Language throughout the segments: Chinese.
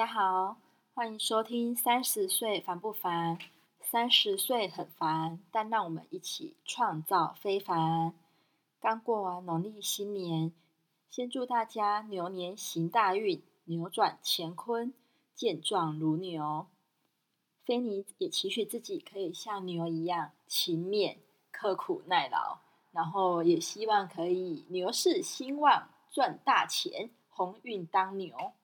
大家好，欢迎收听《三十岁烦不烦》？三十岁很烦，但让我们一起创造非凡。刚过完农历新年，先祝大家牛年行大运，扭转乾坤，健壮如牛。菲尼也期许自己可以像牛一样勤勉、刻苦耐劳，然后也希望可以牛市兴旺，赚大钱，鸿运当牛。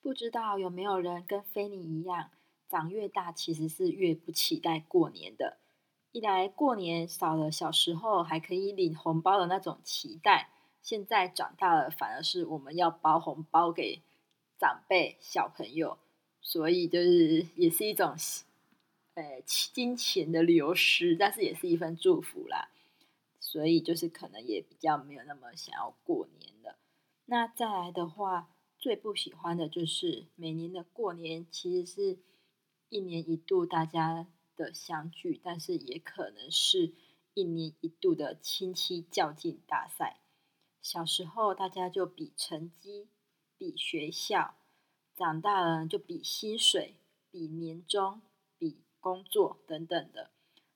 不知道有没有人跟菲尼一样，长越大其实是越不期待过年的。一来过年少了小时候还可以领红包的那种期待，现在长大了反而是我们要包红包给长辈、小朋友，所以就是也是一种呃金钱的流失，但是也是一份祝福啦。所以就是可能也比较没有那么想要过年了。那再来的话。最不喜欢的就是每年的过年，其实是一年一度大家的相聚，但是也可能是一年一度的亲戚较劲大赛。小时候大家就比成绩、比学校，长大了就比薪水、比年终、比工作等等的，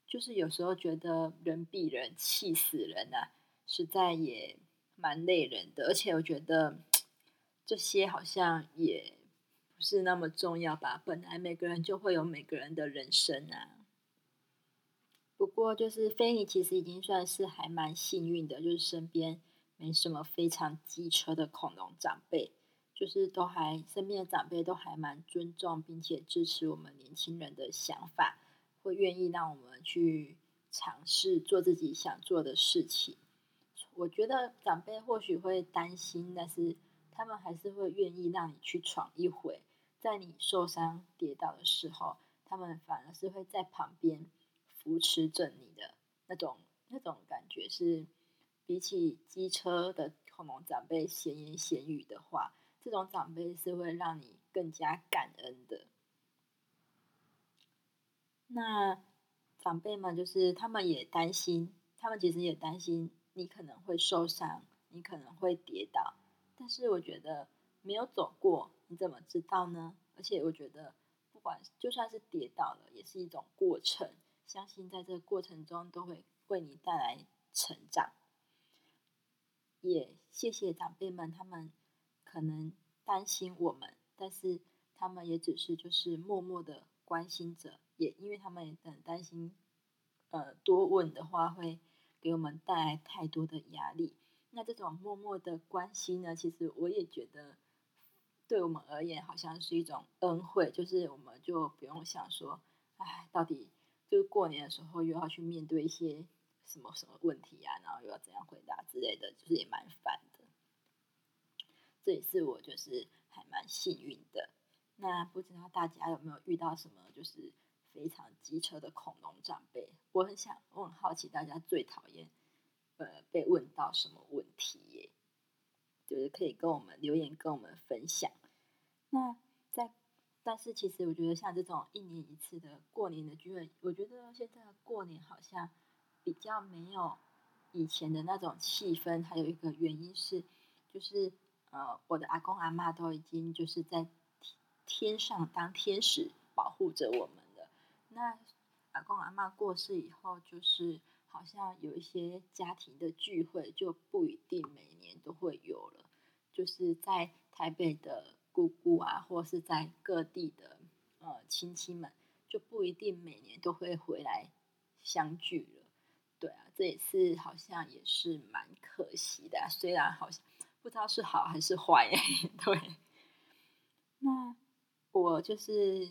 就是有时候觉得人比人气死人啊，实在也蛮累人的，而且我觉得。这些好像也不是那么重要吧？本来每个人就会有每个人的人生啊。不过，就是菲尼其实已经算是还蛮幸运的，就是身边没什么非常机车的恐龙长辈，就是都还身边的长辈都还蛮尊重并且支持我们年轻人的想法，会愿意让我们去尝试做自己想做的事情。我觉得长辈或许会担心，但是。他们还是会愿意让你去闯一回，在你受伤跌倒的时候，他们反而是会在旁边扶持着你的那种那种感觉，是比起机车的恐龙长辈闲言闲语的话，这种长辈是会让你更加感恩的。那长辈们就是他们也担心，他们其实也担心你可能会受伤，你可能会跌倒。但是我觉得没有走过，你怎么知道呢？而且我觉得，不管就算是跌倒了，也是一种过程。相信在这个过程中，都会为你带来成长。也谢谢长辈们，他们可能担心我们，但是他们也只是就是默默的关心着。也因为他们也很担心，呃，多问的话会给我们带来太多的压力。那这种默默的关心呢，其实我也觉得，对我们而言好像是一种恩惠，就是我们就不用想说，哎，到底就是过年的时候又要去面对一些什么什么问题啊，然后又要怎样回答之类的，就是也蛮烦的。这也是我就是还蛮幸运的。那不知道大家有没有遇到什么就是非常机车的恐龙长辈？我很想，我很好奇大家最讨厌。呃，被问到什么问题耶？就是可以跟我们留言，跟我们分享。那在，但是其实我觉得像这种一年一次的过年的聚会，我觉得现在过年好像比较没有以前的那种气氛。还有一个原因是，就是呃，我的阿公阿妈都已经就是在天上当天使保护着我们了。那阿公阿妈过世以后，就是。好像有一些家庭的聚会就不一定每年都会有了，就是在台北的姑姑啊，或是在各地的呃亲戚们，就不一定每年都会回来相聚了。对啊，这也是好像也是蛮可惜的。虽然好像不知道是好还是坏，对。那我就是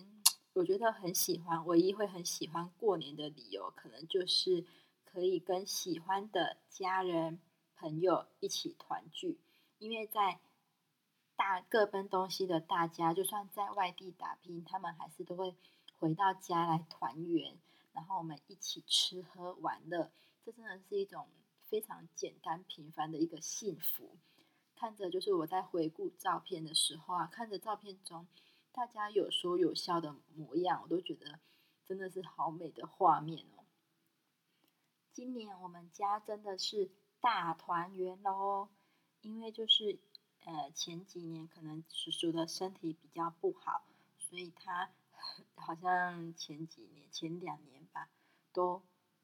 我觉得很喜欢，唯一会很喜欢过年的理由，可能就是。可以跟喜欢的家人、朋友一起团聚，因为在大各奔东西的大家，就算在外地打拼，他们还是都会回到家来团圆，然后我们一起吃喝玩乐，这真的是一种非常简单平凡的一个幸福。看着就是我在回顾照片的时候啊，看着照片中大家有说有笑的模样，我都觉得真的是好美的画面哦。今年我们家真的是大团圆喽，因为就是呃前几年可能叔叔的身体比较不好，所以他 好像前几年前两年吧，都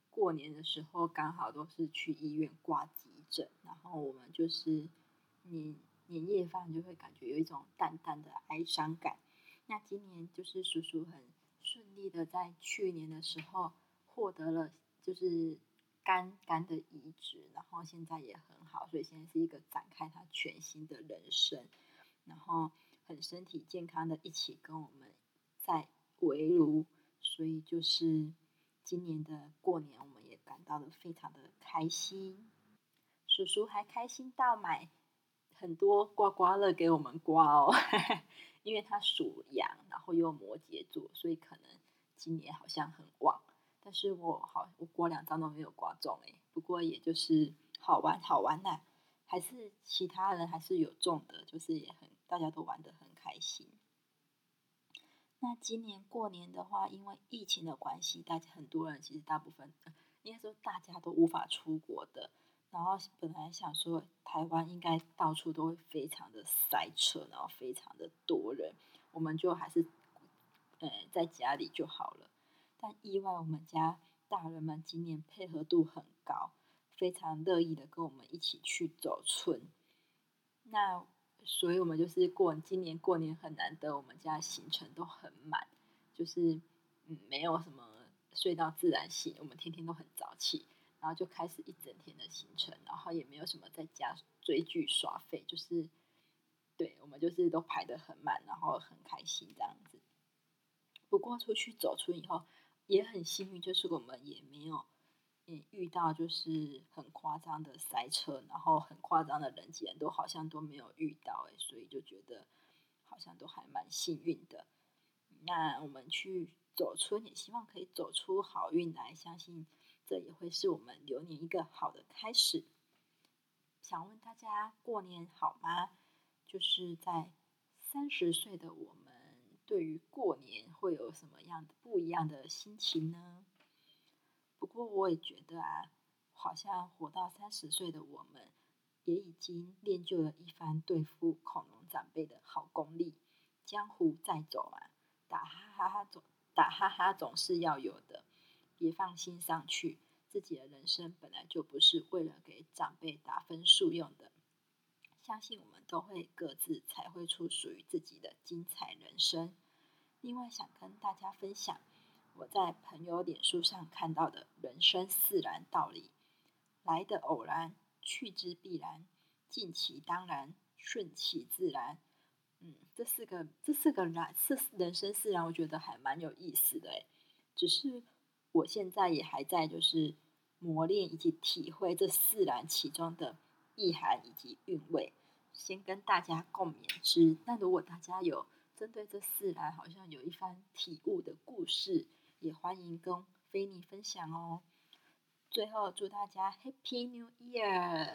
过年的时候刚好都是去医院挂急诊，然后我们就是年年夜饭就会感觉有一种淡淡的哀伤感。那今年就是叔叔很顺利的在去年的时候获得了就是肝肝的移植，然后现在也很好，所以现在是一个展开他全新的人生，然后很身体健康的一起跟我们在围炉，所以就是今年的过年我们也感到了非常的开心，叔叔还开心到买很多刮刮乐给我们刮哦。因为他属羊，然后又摩羯座，所以可能今年好像很旺。但是我好，我刮两张都没有刮中哎。不过也就是好玩好玩呐，还是其他人还是有中的，就是也很大家都玩得很开心。那今年过年的话，因为疫情的关系，大家很多人其实大部分应该说大家都无法出国的。然后本来想说台湾应该到处都会非常的塞车，然后非常的多人，我们就还是，呃，在家里就好了。但意外，我们家大人们今年配合度很高，非常乐意的跟我们一起去走村。那所以，我们就是过今年过年很难得，我们家行程都很满，就是嗯，没有什么睡到自然醒，我们天天都很早起。然后就开始一整天的行程，然后也没有什么在家追剧刷费，就是对我们就是都排的很满，然后很开心这样子。不过出去走出以后也很幸运，就是我们也没有嗯遇到就是很夸张的塞车，然后很夸张的人挤人，都好像都没有遇到哎，所以就觉得好像都还蛮幸运的。那我们去走春，也希望可以走出好运来，相信。这也会是我们流年一个好的开始。想问大家过年好吗？就是在三十岁的我们，对于过年会有什么样的不一样的心情呢？不过我也觉得啊，好像活到三十岁的我们，也已经练就了一番对付恐龙长辈的好功力。江湖再走啊，打哈哈哈总打哈哈总是要有的。别放心上去，自己的人生本来就不是为了给长辈打分数用的。相信我们都会各自才会出属于自己的精彩人生。另外，想跟大家分享我在朋友脸书上看到的人生自然道理：来的偶然，去之必然，尽其当然，顺其自然。嗯，这四个这四个然是人生自然，我觉得还蛮有意思的诶，只是。我现在也还在，就是磨练以及体会这四然其中的意涵以及韵味，先跟大家共勉之。那如果大家有针对这四栏好像有一番体悟的故事，也欢迎跟菲尼分享哦。最后祝大家 Happy New Year！